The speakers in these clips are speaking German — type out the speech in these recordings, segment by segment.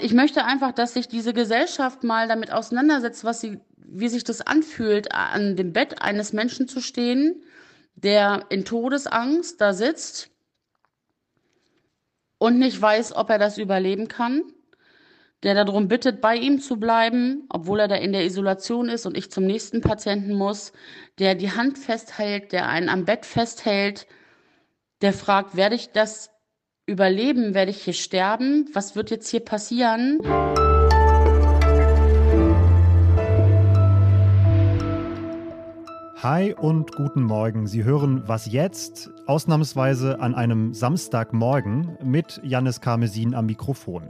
Ich möchte einfach, dass sich diese Gesellschaft mal damit auseinandersetzt, was sie, wie sich das anfühlt, an dem Bett eines Menschen zu stehen, der in Todesangst da sitzt und nicht weiß, ob er das überleben kann, der darum bittet, bei ihm zu bleiben, obwohl er da in der Isolation ist und ich zum nächsten Patienten muss, der die Hand festhält, der einen am Bett festhält, der fragt, werde ich das überleben? Werde ich hier sterben? Was wird jetzt hier passieren? Hi und guten Morgen. Sie hören Was jetzt? Ausnahmsweise an einem Samstagmorgen mit Jannis Karmesin am Mikrofon.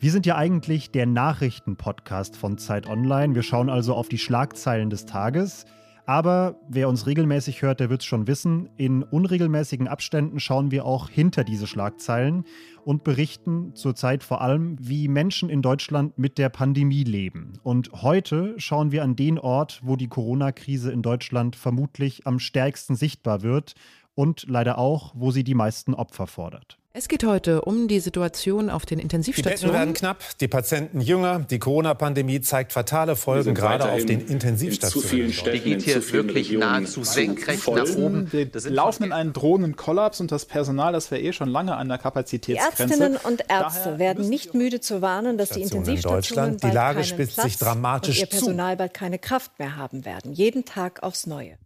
Wir sind ja eigentlich der Nachrichtenpodcast von Zeit Online. Wir schauen also auf die Schlagzeilen des Tages. Aber wer uns regelmäßig hört, der wird es schon wissen. In unregelmäßigen Abständen schauen wir auch hinter diese Schlagzeilen und berichten zurzeit vor allem, wie Menschen in Deutschland mit der Pandemie leben. Und heute schauen wir an den Ort, wo die Corona-Krise in Deutschland vermutlich am stärksten sichtbar wird und leider auch, wo sie die meisten Opfer fordert. Es geht heute um die Situation auf den Intensivstationen. Die Betten werden knapp, die Patienten jünger. Die Corona-Pandemie zeigt fatale Folgen, gerade auf den Intensivstationen. Zu vielen Städten, die geht hier wirklich nahezu senkrecht nach oben. Wir laufen in einen drohenden Kollaps und das Personal, das wäre eh schon lange an der Kapazitätsgrenze. Die Ärztinnen und Ärzte Daher werden nicht müde zu warnen, dass die Intensivstationen die Lage spitzt sich dramatisch und ihr Personal zu. bald keine Kraft mehr haben werden. Jeden Tag aufs Neue.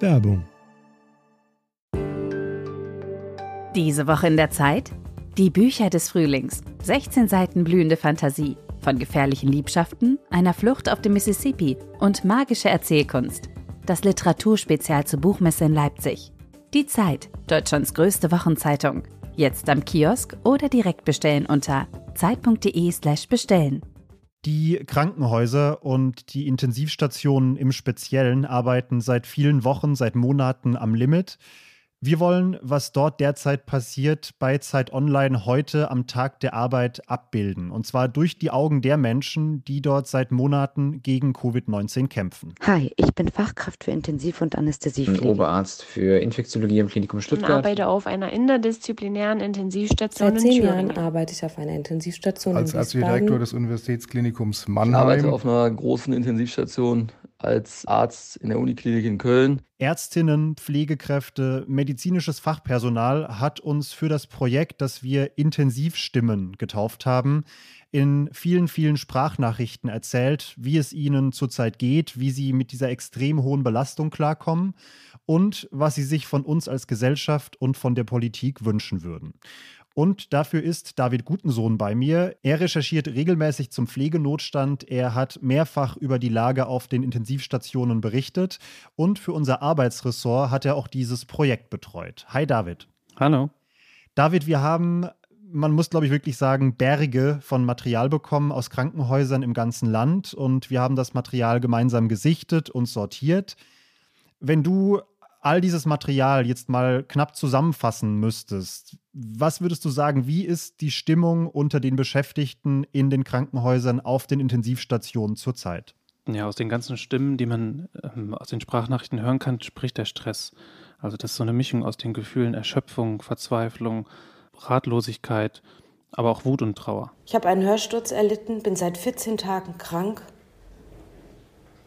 Werbung Diese Woche in der Zeit? Die Bücher des Frühlings. 16 Seiten blühende Fantasie. Von gefährlichen Liebschaften, einer Flucht auf dem Mississippi und magische Erzählkunst. Das Literaturspezial zur Buchmesse in Leipzig. Die Zeit, Deutschlands größte Wochenzeitung. Jetzt am Kiosk oder direkt bestellen unter zeit.de/slash bestellen. Die Krankenhäuser und die Intensivstationen im Speziellen arbeiten seit vielen Wochen, seit Monaten am Limit. Wir wollen, was dort derzeit passiert, bei Zeit Online heute am Tag der Arbeit abbilden. Und zwar durch die Augen der Menschen, die dort seit Monaten gegen Covid-19 kämpfen. Hi, ich bin Fachkraft für Intensiv- und Anästhesiepflege. Ich bin Oberarzt für Infektiologie im Klinikum Stuttgart. Ich arbeite auf einer interdisziplinären Intensivstation Seit zehn Jahren arbeite ich auf einer Intensivstation Als ärztlicher Direktor des Universitätsklinikums Mannheim. Ich arbeite auf einer großen Intensivstation als Arzt in der Uniklinik in Köln. Ärztinnen, Pflegekräfte, medizinisches Fachpersonal hat uns für das Projekt, das wir Intensivstimmen getauft haben, in vielen, vielen Sprachnachrichten erzählt, wie es ihnen zurzeit geht, wie sie mit dieser extrem hohen Belastung klarkommen und was sie sich von uns als Gesellschaft und von der Politik wünschen würden. Und dafür ist David Gutensohn bei mir. Er recherchiert regelmäßig zum Pflegenotstand. Er hat mehrfach über die Lage auf den Intensivstationen berichtet. Und für unser Arbeitsressort hat er auch dieses Projekt betreut. Hi David. Hallo. David, wir haben man muss, glaube ich, wirklich sagen, Berge von Material bekommen aus Krankenhäusern im ganzen Land und wir haben das Material gemeinsam gesichtet und sortiert. Wenn du all dieses Material jetzt mal knapp zusammenfassen müsstest, was würdest du sagen, wie ist die Stimmung unter den Beschäftigten in den Krankenhäusern auf den Intensivstationen zurzeit? Ja, aus den ganzen Stimmen, die man ähm, aus den Sprachnachrichten hören kann, spricht der Stress. Also das ist so eine Mischung aus den Gefühlen Erschöpfung, Verzweiflung, Ratlosigkeit, aber auch Wut und Trauer. Ich habe einen Hörsturz erlitten, bin seit 14 Tagen krank.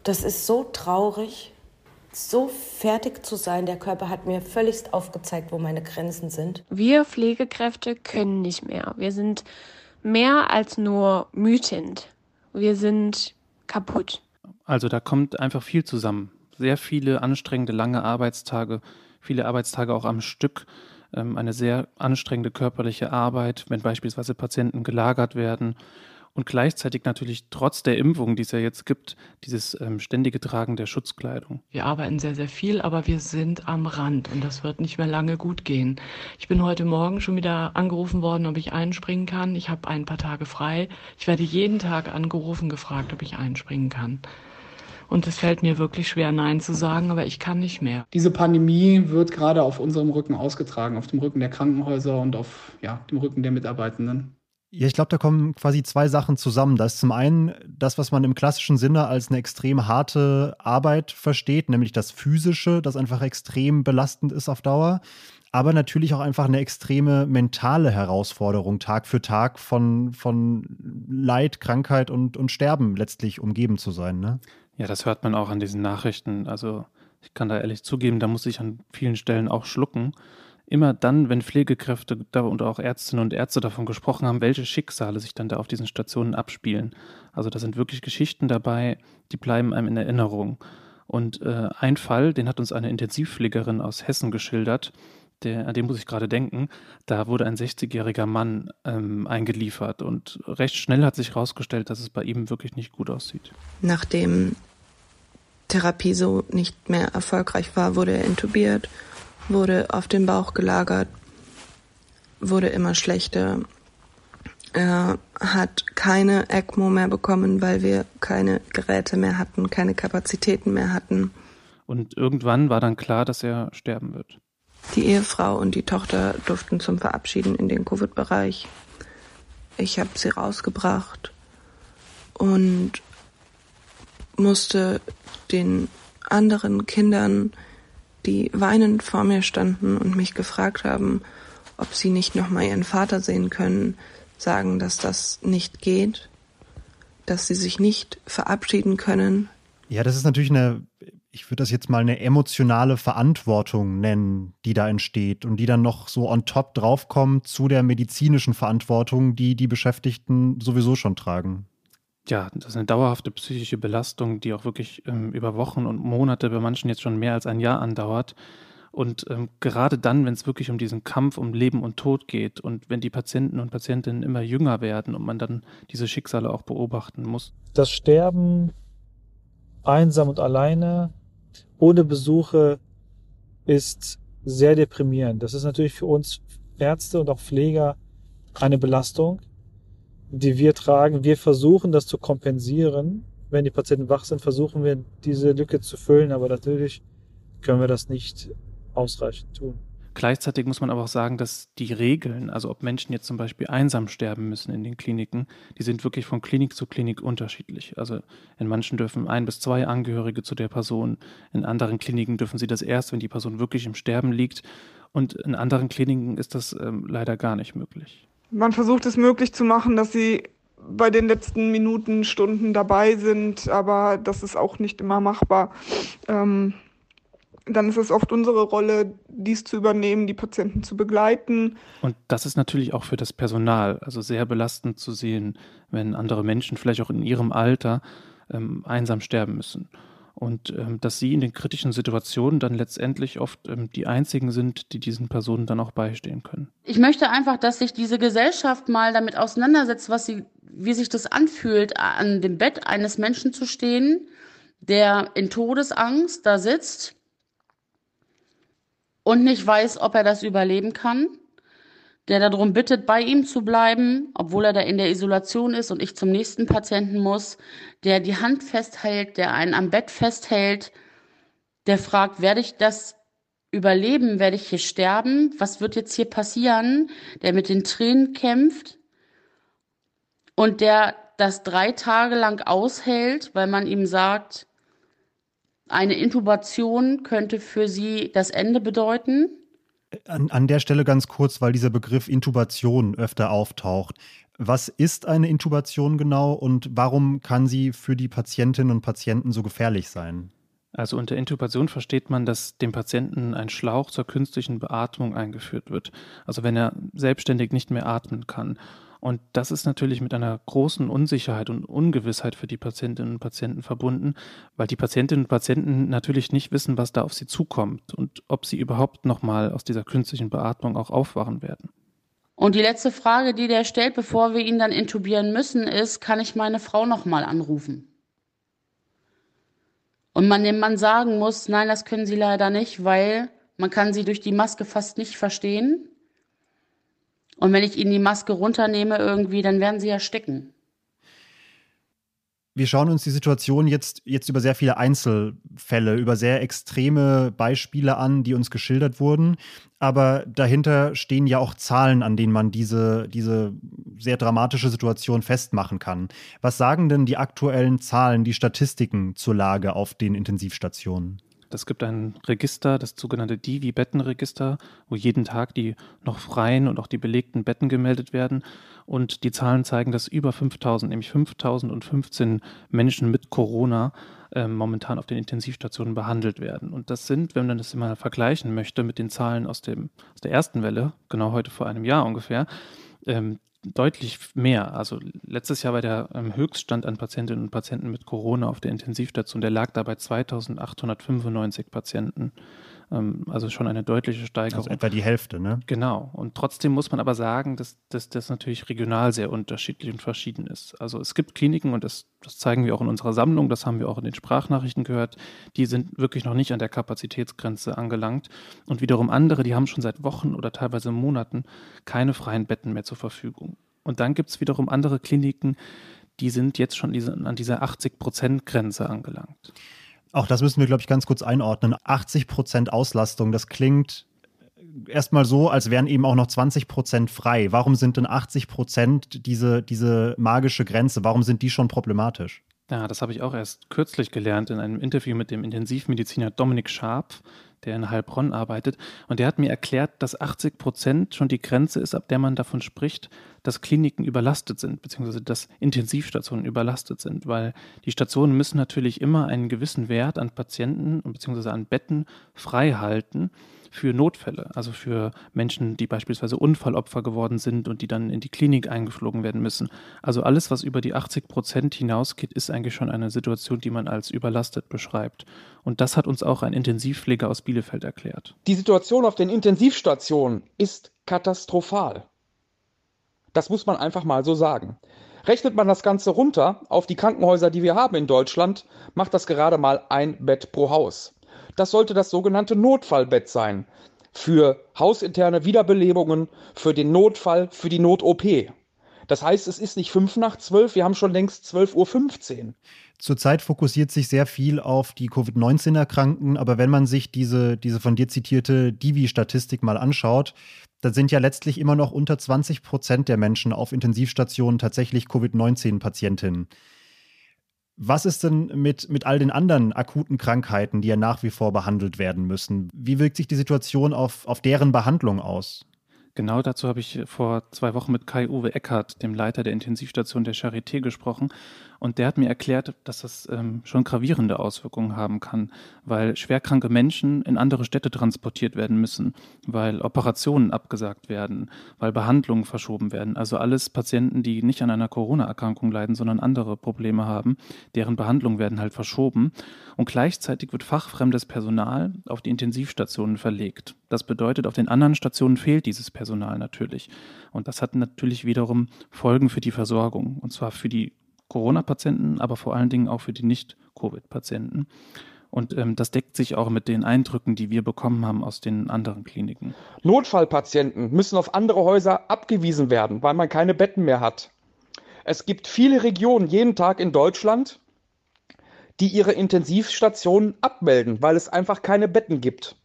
Das ist so traurig so fertig zu sein. Der Körper hat mir völligst aufgezeigt, wo meine Grenzen sind. Wir Pflegekräfte können nicht mehr. Wir sind mehr als nur mütend. Wir sind kaputt. Also da kommt einfach viel zusammen. Sehr viele anstrengende lange Arbeitstage, viele Arbeitstage auch am Stück, ähm, eine sehr anstrengende körperliche Arbeit, wenn beispielsweise Patienten gelagert werden und gleichzeitig natürlich trotz der Impfung, die es ja jetzt gibt, dieses ähm, ständige Tragen der Schutzkleidung. Wir arbeiten sehr, sehr viel, aber wir sind am Rand und das wird nicht mehr lange gut gehen. Ich bin heute Morgen schon wieder angerufen worden, ob ich einspringen kann. Ich habe ein paar Tage frei. Ich werde jeden Tag angerufen, gefragt, ob ich einspringen kann. Und es fällt mir wirklich schwer, Nein zu sagen, aber ich kann nicht mehr. Diese Pandemie wird gerade auf unserem Rücken ausgetragen, auf dem Rücken der Krankenhäuser und auf ja, dem Rücken der Mitarbeitenden. Ja, ich glaube, da kommen quasi zwei Sachen zusammen. Da ist zum einen das, was man im klassischen Sinne als eine extrem harte Arbeit versteht, nämlich das Physische, das einfach extrem belastend ist auf Dauer. aber natürlich auch einfach eine extreme mentale Herausforderung, Tag für Tag von, von Leid, Krankheit und, und Sterben letztlich umgeben zu sein. Ne? Ja, das hört man auch an diesen Nachrichten. Also ich kann da ehrlich zugeben, da muss ich an vielen Stellen auch schlucken. Immer dann, wenn Pflegekräfte und auch Ärztinnen und Ärzte davon gesprochen haben, welche Schicksale sich dann da auf diesen Stationen abspielen. Also da sind wirklich Geschichten dabei, die bleiben einem in Erinnerung. Und äh, ein Fall, den hat uns eine Intensivpflegerin aus Hessen geschildert, der, an den muss ich gerade denken, da wurde ein 60-jähriger Mann ähm, eingeliefert und recht schnell hat sich herausgestellt, dass es bei ihm wirklich nicht gut aussieht. Nachdem Therapie so nicht mehr erfolgreich war, wurde er intubiert, wurde auf den Bauch gelagert, wurde immer schlechter. Er hat keine ECMO mehr bekommen, weil wir keine Geräte mehr hatten, keine Kapazitäten mehr hatten. Und irgendwann war dann klar, dass er sterben wird. Die Ehefrau und die Tochter durften zum Verabschieden in den Covid-Bereich. Ich habe sie rausgebracht und musste den anderen Kindern, die weinend vor mir standen und mich gefragt haben, ob sie nicht noch mal ihren Vater sehen können, sagen, dass das nicht geht, dass sie sich nicht verabschieden können. Ja, das ist natürlich eine ich würde das jetzt mal eine emotionale Verantwortung nennen, die da entsteht und die dann noch so on top draufkommt zu der medizinischen Verantwortung, die die Beschäftigten sowieso schon tragen. Ja, das ist eine dauerhafte psychische Belastung, die auch wirklich ähm, über Wochen und Monate, bei manchen jetzt schon mehr als ein Jahr andauert. Und ähm, gerade dann, wenn es wirklich um diesen Kampf um Leben und Tod geht und wenn die Patienten und Patientinnen immer jünger werden und man dann diese Schicksale auch beobachten muss. Das Sterben einsam und alleine ohne Besuche ist sehr deprimierend. Das ist natürlich für uns Ärzte und auch Pfleger eine Belastung, die wir tragen. Wir versuchen das zu kompensieren. Wenn die Patienten wach sind, versuchen wir diese Lücke zu füllen, aber natürlich können wir das nicht ausreichend tun. Gleichzeitig muss man aber auch sagen, dass die Regeln, also ob Menschen jetzt zum Beispiel einsam sterben müssen in den Kliniken, die sind wirklich von Klinik zu Klinik unterschiedlich. Also in manchen dürfen ein bis zwei Angehörige zu der Person, in anderen Kliniken dürfen sie das erst, wenn die Person wirklich im Sterben liegt. Und in anderen Kliniken ist das ähm, leider gar nicht möglich. Man versucht es möglich zu machen, dass sie bei den letzten Minuten, Stunden dabei sind, aber das ist auch nicht immer machbar. Ähm, dann ist es oft unsere Rolle, dies zu übernehmen, die Patienten zu begleiten. Und das ist natürlich auch für das Personal, also sehr belastend zu sehen, wenn andere Menschen vielleicht auch in ihrem Alter ähm, einsam sterben müssen. Und ähm, dass sie in den kritischen Situationen dann letztendlich oft ähm, die einzigen sind, die diesen Personen dann auch beistehen können. Ich möchte einfach, dass sich diese Gesellschaft mal damit auseinandersetzt, was sie, wie sich das anfühlt, an dem Bett eines Menschen zu stehen, der in Todesangst da sitzt und nicht weiß, ob er das überleben kann, der darum bittet, bei ihm zu bleiben, obwohl er da in der Isolation ist und ich zum nächsten Patienten muss, der die Hand festhält, der einen am Bett festhält, der fragt, werde ich das überleben, werde ich hier sterben, was wird jetzt hier passieren, der mit den Tränen kämpft und der das drei Tage lang aushält, weil man ihm sagt, eine Intubation könnte für Sie das Ende bedeuten? An, an der Stelle ganz kurz, weil dieser Begriff Intubation öfter auftaucht. Was ist eine Intubation genau und warum kann sie für die Patientinnen und Patienten so gefährlich sein? Also unter Intubation versteht man, dass dem Patienten ein Schlauch zur künstlichen Beatmung eingeführt wird. Also wenn er selbstständig nicht mehr atmen kann. Und das ist natürlich mit einer großen Unsicherheit und Ungewissheit für die Patientinnen und Patienten verbunden, weil die Patientinnen und Patienten natürlich nicht wissen, was da auf sie zukommt und ob sie überhaupt nochmal aus dieser künstlichen Beatmung auch aufwachen werden. Und die letzte Frage, die der stellt, bevor wir ihn dann intubieren müssen, ist, kann ich meine Frau nochmal anrufen? Und man dem Mann sagen muss, nein, das können Sie leider nicht, weil man kann sie durch die Maske fast nicht verstehen. Und wenn ich ihnen die Maske runternehme irgendwie, dann werden sie ersticken. Wir schauen uns die Situation jetzt, jetzt über sehr viele Einzelfälle, über sehr extreme Beispiele an, die uns geschildert wurden. Aber dahinter stehen ja auch Zahlen, an denen man diese, diese sehr dramatische Situation festmachen kann. Was sagen denn die aktuellen Zahlen, die Statistiken zur Lage auf den Intensivstationen? Es gibt ein Register, das sogenannte Divi-Bettenregister, wo jeden Tag die noch freien und auch die belegten Betten gemeldet werden. Und die Zahlen zeigen, dass über 5000, nämlich 5015 Menschen mit Corona äh, momentan auf den Intensivstationen behandelt werden. Und das sind, wenn man das immer vergleichen möchte mit den Zahlen aus, dem, aus der ersten Welle, genau heute vor einem Jahr ungefähr, ähm, deutlich mehr. Also letztes Jahr war der ähm, Höchststand an Patientinnen und Patienten mit Corona auf der Intensivstation, der lag dabei 2895 Patienten. Ähm, also schon eine deutliche Steigerung. Also etwa die Hälfte, ne? Genau. Und trotzdem muss man aber sagen, dass, dass das natürlich regional sehr unterschiedlich und verschieden ist. Also es gibt Kliniken, und das, das zeigen wir auch in unserer Sammlung, das haben wir auch in den Sprachnachrichten gehört, die sind wirklich noch nicht an der Kapazitätsgrenze angelangt. Und wiederum andere, die haben schon seit Wochen oder teilweise Monaten keine freien Betten mehr zur Verfügung. Und dann gibt es wiederum andere Kliniken, die sind jetzt schon an dieser 80-Prozent-Grenze angelangt. Auch das müssen wir, glaube ich, ganz kurz einordnen. 80 Prozent Auslastung, das klingt erstmal so, als wären eben auch noch 20 Prozent frei. Warum sind denn 80 Prozent diese, diese magische Grenze? Warum sind die schon problematisch? Ja, das habe ich auch erst kürzlich gelernt in einem Interview mit dem Intensivmediziner Dominik Scharp, der in Heilbronn arbeitet. Und der hat mir erklärt, dass 80 Prozent schon die Grenze ist, ab der man davon spricht, dass Kliniken überlastet sind, beziehungsweise dass Intensivstationen überlastet sind, weil die Stationen müssen natürlich immer einen gewissen Wert an Patienten beziehungsweise an Betten frei halten für Notfälle, also für Menschen, die beispielsweise Unfallopfer geworden sind und die dann in die Klinik eingeflogen werden müssen. Also alles, was über die 80 Prozent hinausgeht, ist eigentlich schon eine Situation, die man als überlastet beschreibt. Und das hat uns auch ein Intensivpfleger aus Bielefeld erklärt. Die Situation auf den Intensivstationen ist katastrophal. Das muss man einfach mal so sagen. Rechnet man das Ganze runter auf die Krankenhäuser, die wir haben in Deutschland, macht das gerade mal ein Bett pro Haus. Das sollte das sogenannte Notfallbett sein. Für hausinterne Wiederbelebungen, für den Notfall, für die Not-OP. Das heißt, es ist nicht fünf nach zwölf, wir haben schon längst 12.15 Uhr. Zurzeit fokussiert sich sehr viel auf die Covid-19-Erkrankten, aber wenn man sich diese, diese von dir zitierte Divi-Statistik mal anschaut, dann sind ja letztlich immer noch unter 20 Prozent der Menschen auf Intensivstationen tatsächlich Covid-19-Patientinnen. Was ist denn mit, mit all den anderen akuten Krankheiten, die ja nach wie vor behandelt werden müssen? Wie wirkt sich die Situation auf, auf deren Behandlung aus? Genau dazu habe ich vor zwei Wochen mit Kai-Uwe Eckert, dem Leiter der Intensivstation der Charité, gesprochen. Und der hat mir erklärt, dass das ähm, schon gravierende Auswirkungen haben kann, weil schwerkranke Menschen in andere Städte transportiert werden müssen, weil Operationen abgesagt werden, weil Behandlungen verschoben werden. Also alles Patienten, die nicht an einer Corona-Erkrankung leiden, sondern andere Probleme haben, deren Behandlungen werden halt verschoben. Und gleichzeitig wird fachfremdes Personal auf die Intensivstationen verlegt. Das bedeutet, auf den anderen Stationen fehlt dieses Personal natürlich. Und das hat natürlich wiederum Folgen für die Versorgung, und zwar für die Corona-Patienten, aber vor allen Dingen auch für die Nicht-Covid-Patienten. Und ähm, das deckt sich auch mit den Eindrücken, die wir bekommen haben aus den anderen Kliniken. Notfallpatienten müssen auf andere Häuser abgewiesen werden, weil man keine Betten mehr hat. Es gibt viele Regionen jeden Tag in Deutschland, die ihre Intensivstationen abmelden, weil es einfach keine Betten gibt.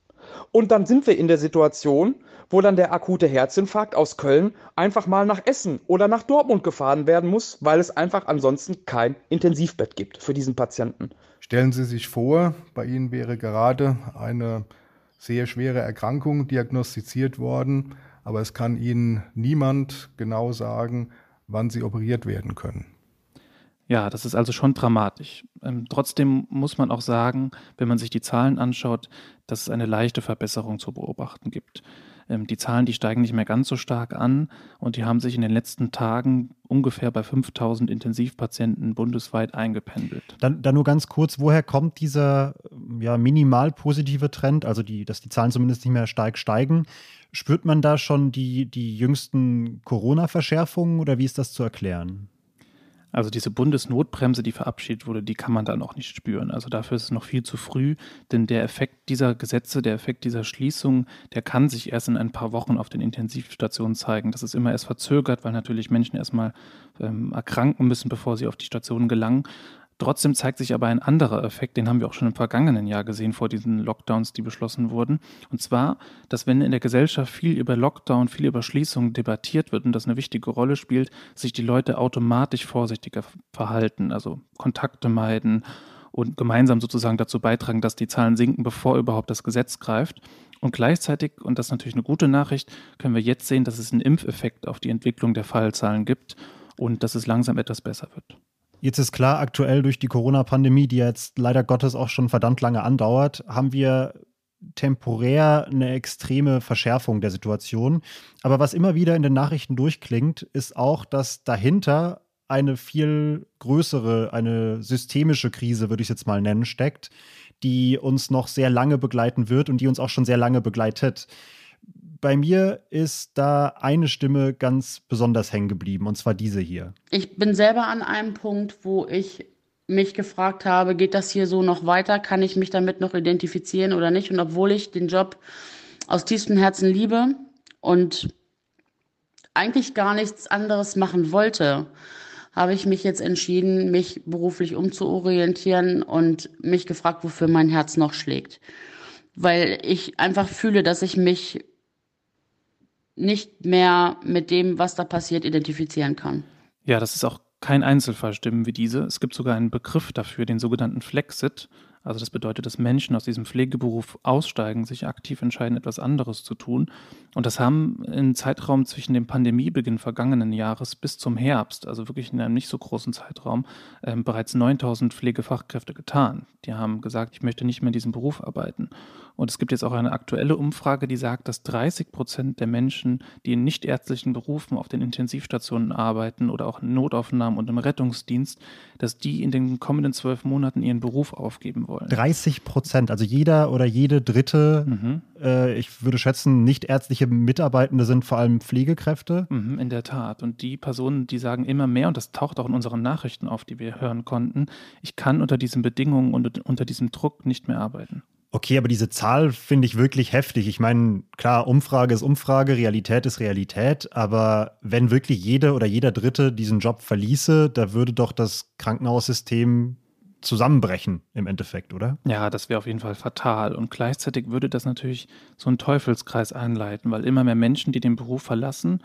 Und dann sind wir in der Situation, wo dann der akute Herzinfarkt aus Köln einfach mal nach Essen oder nach Dortmund gefahren werden muss, weil es einfach ansonsten kein Intensivbett gibt für diesen Patienten. Stellen Sie sich vor, bei Ihnen wäre gerade eine sehr schwere Erkrankung diagnostiziert worden, aber es kann Ihnen niemand genau sagen, wann Sie operiert werden können. Ja, das ist also schon dramatisch. Ähm, trotzdem muss man auch sagen, wenn man sich die Zahlen anschaut, dass es eine leichte Verbesserung zu beobachten gibt. Ähm, die Zahlen, die steigen nicht mehr ganz so stark an und die haben sich in den letzten Tagen ungefähr bei 5000 Intensivpatienten bundesweit eingependelt. Dann, dann nur ganz kurz, woher kommt dieser ja, minimal positive Trend, also die, dass die Zahlen zumindest nicht mehr stark steigen? Spürt man da schon die, die jüngsten Corona-Verschärfungen oder wie ist das zu erklären? Also diese Bundesnotbremse, die verabschiedet wurde, die kann man da noch nicht spüren. Also dafür ist es noch viel zu früh, denn der Effekt dieser Gesetze, der Effekt dieser Schließung, der kann sich erst in ein paar Wochen auf den Intensivstationen zeigen. Das ist immer erst verzögert, weil natürlich Menschen erstmal ähm, erkranken müssen, bevor sie auf die Stationen gelangen. Trotzdem zeigt sich aber ein anderer Effekt, den haben wir auch schon im vergangenen Jahr gesehen vor diesen Lockdowns, die beschlossen wurden. Und zwar, dass wenn in der Gesellschaft viel über Lockdown, viel über Schließungen debattiert wird und das eine wichtige Rolle spielt, sich die Leute automatisch vorsichtiger verhalten, also Kontakte meiden und gemeinsam sozusagen dazu beitragen, dass die Zahlen sinken, bevor überhaupt das Gesetz greift. Und gleichzeitig, und das ist natürlich eine gute Nachricht, können wir jetzt sehen, dass es einen Impfeffekt auf die Entwicklung der Fallzahlen gibt und dass es langsam etwas besser wird. Jetzt ist klar, aktuell durch die Corona-Pandemie, die jetzt leider Gottes auch schon verdammt lange andauert, haben wir temporär eine extreme Verschärfung der Situation. Aber was immer wieder in den Nachrichten durchklingt, ist auch, dass dahinter eine viel größere, eine systemische Krise, würde ich es jetzt mal nennen, steckt, die uns noch sehr lange begleiten wird und die uns auch schon sehr lange begleitet. Bei mir ist da eine Stimme ganz besonders hängen geblieben, und zwar diese hier. Ich bin selber an einem Punkt, wo ich mich gefragt habe, geht das hier so noch weiter? Kann ich mich damit noch identifizieren oder nicht? Und obwohl ich den Job aus tiefstem Herzen liebe und eigentlich gar nichts anderes machen wollte, habe ich mich jetzt entschieden, mich beruflich umzuorientieren und mich gefragt, wofür mein Herz noch schlägt. Weil ich einfach fühle, dass ich mich nicht mehr mit dem, was da passiert, identifizieren kann. Ja, das ist auch kein Einzelfall stimmen wie diese. Es gibt sogar einen Begriff dafür, den sogenannten Flexit. Also das bedeutet, dass Menschen aus diesem Pflegeberuf aussteigen, sich aktiv entscheiden, etwas anderes zu tun. Und das haben im Zeitraum zwischen dem Pandemiebeginn vergangenen Jahres bis zum Herbst, also wirklich in einem nicht so großen Zeitraum, äh, bereits 9000 Pflegefachkräfte getan. Die haben gesagt, ich möchte nicht mehr in diesem Beruf arbeiten. Und es gibt jetzt auch eine aktuelle Umfrage, die sagt, dass 30 Prozent der Menschen, die in nichtärztlichen Berufen auf den Intensivstationen arbeiten oder auch in Notaufnahmen und im Rettungsdienst, dass die in den kommenden zwölf Monaten ihren Beruf aufgeben wollen. 30 Prozent, also jeder oder jede dritte, mhm. äh, ich würde schätzen, nichtärztliche Mitarbeitende sind vor allem Pflegekräfte. Mhm, in der Tat. Und die Personen, die sagen immer mehr, und das taucht auch in unseren Nachrichten auf, die wir hören konnten, ich kann unter diesen Bedingungen und unter diesem Druck nicht mehr arbeiten. Okay, aber diese Zahl finde ich wirklich heftig. Ich meine, klar, Umfrage ist Umfrage, Realität ist Realität, aber wenn wirklich jede oder jeder Dritte diesen Job verließe, da würde doch das Krankenhaussystem zusammenbrechen im Endeffekt, oder? Ja, das wäre auf jeden Fall fatal. Und gleichzeitig würde das natürlich so einen Teufelskreis einleiten, weil immer mehr Menschen, die den Beruf verlassen,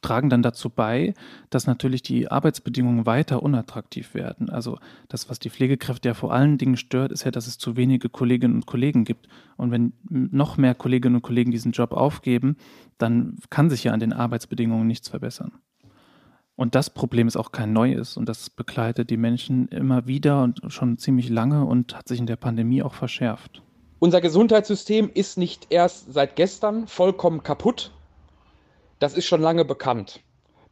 tragen dann dazu bei, dass natürlich die Arbeitsbedingungen weiter unattraktiv werden. Also das, was die Pflegekräfte ja vor allen Dingen stört, ist ja, dass es zu wenige Kolleginnen und Kollegen gibt. Und wenn noch mehr Kolleginnen und Kollegen diesen Job aufgeben, dann kann sich ja an den Arbeitsbedingungen nichts verbessern. Und das Problem ist auch kein neues und das begleitet die Menschen immer wieder und schon ziemlich lange und hat sich in der Pandemie auch verschärft. Unser Gesundheitssystem ist nicht erst seit gestern vollkommen kaputt, das ist schon lange bekannt.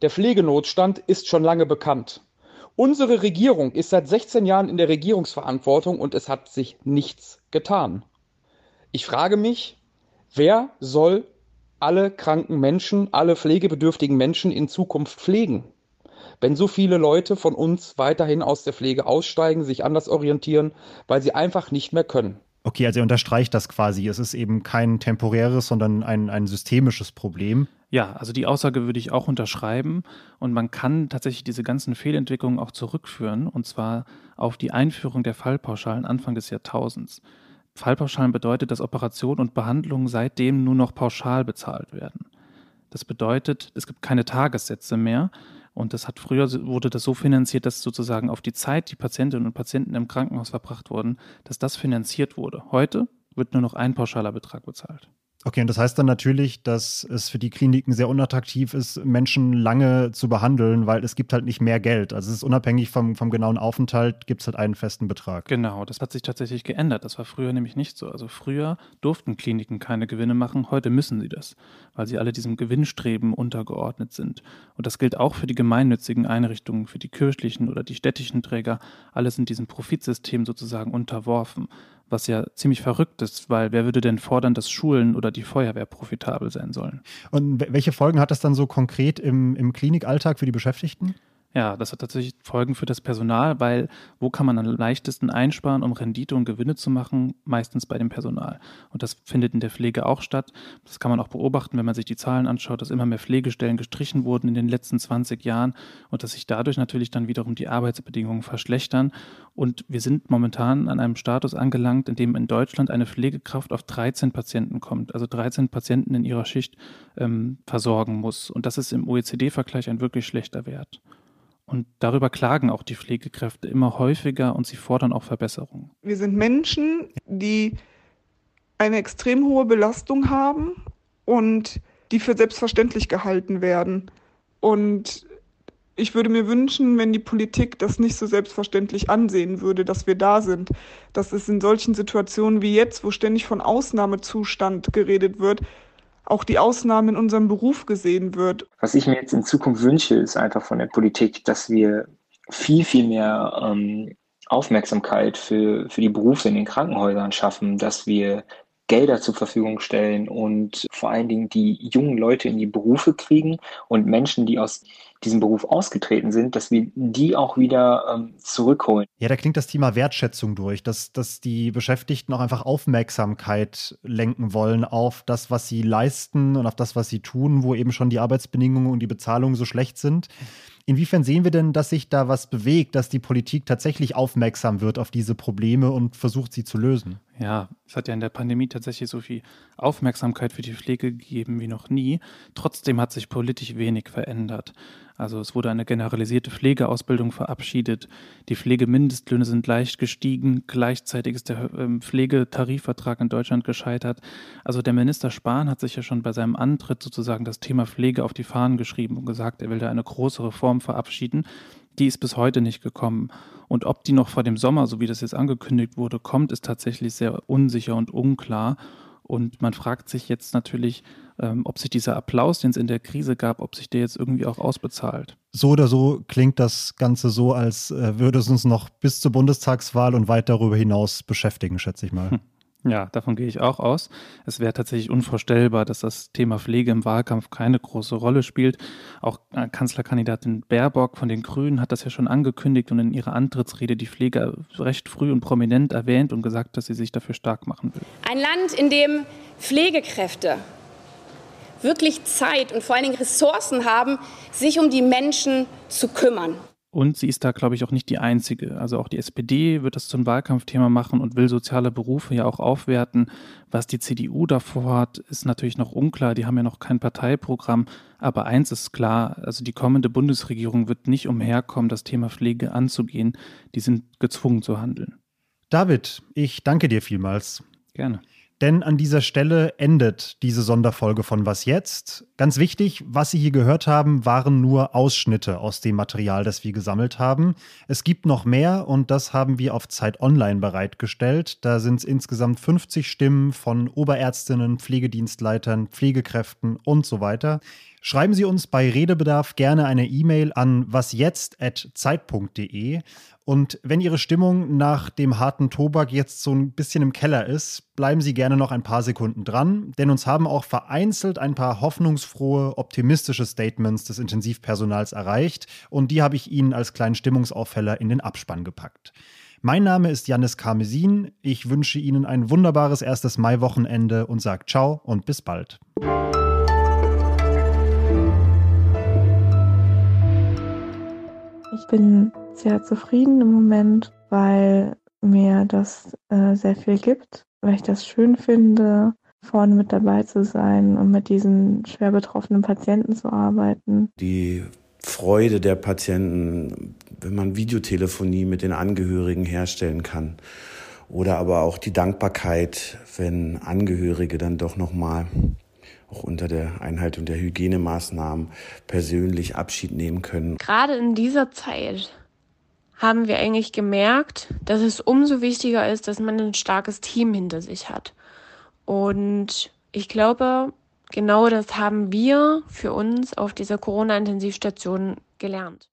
Der Pflegenotstand ist schon lange bekannt. Unsere Regierung ist seit 16 Jahren in der Regierungsverantwortung und es hat sich nichts getan. Ich frage mich, wer soll alle kranken Menschen, alle pflegebedürftigen Menschen in Zukunft pflegen? Wenn so viele Leute von uns weiterhin aus der Pflege aussteigen, sich anders orientieren, weil sie einfach nicht mehr können. Okay, also er unterstreicht das quasi. Es ist eben kein temporäres, sondern ein, ein systemisches Problem. Ja, also die Aussage würde ich auch unterschreiben und man kann tatsächlich diese ganzen Fehlentwicklungen auch zurückführen und zwar auf die Einführung der Fallpauschalen Anfang des Jahrtausends. Fallpauschalen bedeutet, dass Operationen und Behandlungen seitdem nur noch pauschal bezahlt werden. Das bedeutet, es gibt keine Tagessätze mehr und das hat früher wurde das so finanziert, dass sozusagen auf die Zeit, die Patientinnen und Patienten im Krankenhaus verbracht wurden, dass das finanziert wurde. Heute wird nur noch ein pauschaler Betrag bezahlt. Okay, und das heißt dann natürlich, dass es für die Kliniken sehr unattraktiv ist, Menschen lange zu behandeln, weil es gibt halt nicht mehr Geld. Also es ist unabhängig vom, vom genauen Aufenthalt, gibt es halt einen festen Betrag. Genau, das hat sich tatsächlich geändert. Das war früher nämlich nicht so. Also früher durften Kliniken keine Gewinne machen, heute müssen sie das, weil sie alle diesem Gewinnstreben untergeordnet sind. Und das gilt auch für die gemeinnützigen Einrichtungen, für die kirchlichen oder die städtischen Träger. Alle sind diesem Profitsystem sozusagen unterworfen was ja ziemlich verrückt ist, weil wer würde denn fordern, dass Schulen oder die Feuerwehr profitabel sein sollen? Und welche Folgen hat das dann so konkret im, im Klinikalltag für die Beschäftigten? Ja, das hat tatsächlich Folgen für das Personal, weil wo kann man am leichtesten einsparen, um Rendite und Gewinne zu machen? Meistens bei dem Personal. Und das findet in der Pflege auch statt. Das kann man auch beobachten, wenn man sich die Zahlen anschaut, dass immer mehr Pflegestellen gestrichen wurden in den letzten 20 Jahren und dass sich dadurch natürlich dann wiederum die Arbeitsbedingungen verschlechtern. Und wir sind momentan an einem Status angelangt, in dem in Deutschland eine Pflegekraft auf 13 Patienten kommt, also 13 Patienten in ihrer Schicht ähm, versorgen muss. Und das ist im OECD-Vergleich ein wirklich schlechter Wert. Und darüber klagen auch die Pflegekräfte immer häufiger und sie fordern auch Verbesserungen. Wir sind Menschen, die eine extrem hohe Belastung haben und die für selbstverständlich gehalten werden. Und ich würde mir wünschen, wenn die Politik das nicht so selbstverständlich ansehen würde, dass wir da sind. Dass es in solchen Situationen wie jetzt, wo ständig von Ausnahmezustand geredet wird, auch die Ausnahme in unserem Beruf gesehen wird. Was ich mir jetzt in Zukunft wünsche, ist einfach von der Politik, dass wir viel, viel mehr ähm, Aufmerksamkeit für, für die Berufe in den Krankenhäusern schaffen, dass wir Gelder zur Verfügung stellen und vor allen Dingen die jungen Leute in die Berufe kriegen und Menschen, die aus diesem Beruf ausgetreten sind, dass wir die auch wieder ähm, zurückholen. Ja, da klingt das Thema Wertschätzung durch, dass, dass die Beschäftigten auch einfach Aufmerksamkeit lenken wollen auf das, was sie leisten und auf das, was sie tun, wo eben schon die Arbeitsbedingungen und die Bezahlung so schlecht sind. Inwiefern sehen wir denn, dass sich da was bewegt, dass die Politik tatsächlich aufmerksam wird auf diese Probleme und versucht, sie zu lösen? Ja, es hat ja in der Pandemie tatsächlich so viel Aufmerksamkeit für die Pflege gegeben wie noch nie. Trotzdem hat sich politisch wenig verändert. Also es wurde eine generalisierte Pflegeausbildung verabschiedet. Die Pflegemindestlöhne sind leicht gestiegen. Gleichzeitig ist der ähm, Pflegetarifvertrag in Deutschland gescheitert. Also der Minister Spahn hat sich ja schon bei seinem Antritt sozusagen das Thema Pflege auf die Fahnen geschrieben und gesagt, er will da eine große Reform verabschieden. Die ist bis heute nicht gekommen. Und ob die noch vor dem Sommer, so wie das jetzt angekündigt wurde, kommt, ist tatsächlich sehr unsicher und unklar. Und man fragt sich jetzt natürlich, ähm, ob sich dieser Applaus, den es in der Krise gab, ob sich der jetzt irgendwie auch ausbezahlt. So oder so klingt das Ganze so, als äh, würde es uns noch bis zur Bundestagswahl und weit darüber hinaus beschäftigen, schätze ich mal. Hm. Ja, davon gehe ich auch aus. Es wäre tatsächlich unvorstellbar, dass das Thema Pflege im Wahlkampf keine große Rolle spielt. Auch äh, Kanzlerkandidatin Baerbock von den Grünen hat das ja schon angekündigt und in ihrer Antrittsrede die Pflege recht früh und prominent erwähnt und gesagt, dass sie sich dafür stark machen will. Ein Land, in dem Pflegekräfte wirklich Zeit und vor allen Dingen Ressourcen haben, sich um die Menschen zu kümmern. Und sie ist da, glaube ich, auch nicht die Einzige. Also auch die SPD wird das zum Wahlkampfthema machen und will soziale Berufe ja auch aufwerten. Was die CDU davor hat, ist natürlich noch unklar. Die haben ja noch kein Parteiprogramm. Aber eins ist klar, also die kommende Bundesregierung wird nicht umherkommen, das Thema Pflege anzugehen. Die sind gezwungen zu handeln. David, ich danke dir vielmals. Gerne. Denn an dieser Stelle endet diese Sonderfolge von Was jetzt? Ganz wichtig, was Sie hier gehört haben, waren nur Ausschnitte aus dem Material, das wir gesammelt haben. Es gibt noch mehr und das haben wir auf Zeit Online bereitgestellt. Da sind es insgesamt 50 Stimmen von Oberärztinnen, Pflegedienstleitern, Pflegekräften und so weiter. Schreiben Sie uns bei Redebedarf gerne eine E-Mail an wasjetzt.zeit.de. Und wenn Ihre Stimmung nach dem harten Tobak jetzt so ein bisschen im Keller ist, bleiben Sie gerne noch ein paar Sekunden dran, denn uns haben auch vereinzelt ein paar hoffnungsfrohe, optimistische Statements des Intensivpersonals erreicht und die habe ich Ihnen als kleinen Stimmungsaufheller in den Abspann gepackt. Mein Name ist Janis Karmesin. Ich wünsche Ihnen ein wunderbares erstes Maiwochenende und sage ciao und bis bald. Ich bin sehr zufrieden im Moment, weil mir das äh, sehr viel gibt, weil ich das schön finde, vorne mit dabei zu sein und mit diesen schwer betroffenen Patienten zu arbeiten. Die Freude der Patienten, wenn man Videotelefonie mit den Angehörigen herstellen kann. Oder aber auch die Dankbarkeit, wenn Angehörige dann doch nochmal auch unter der Einhaltung der Hygienemaßnahmen persönlich Abschied nehmen können. Gerade in dieser Zeit haben wir eigentlich gemerkt, dass es umso wichtiger ist, dass man ein starkes Team hinter sich hat. Und ich glaube, genau das haben wir für uns auf dieser Corona-Intensivstation gelernt.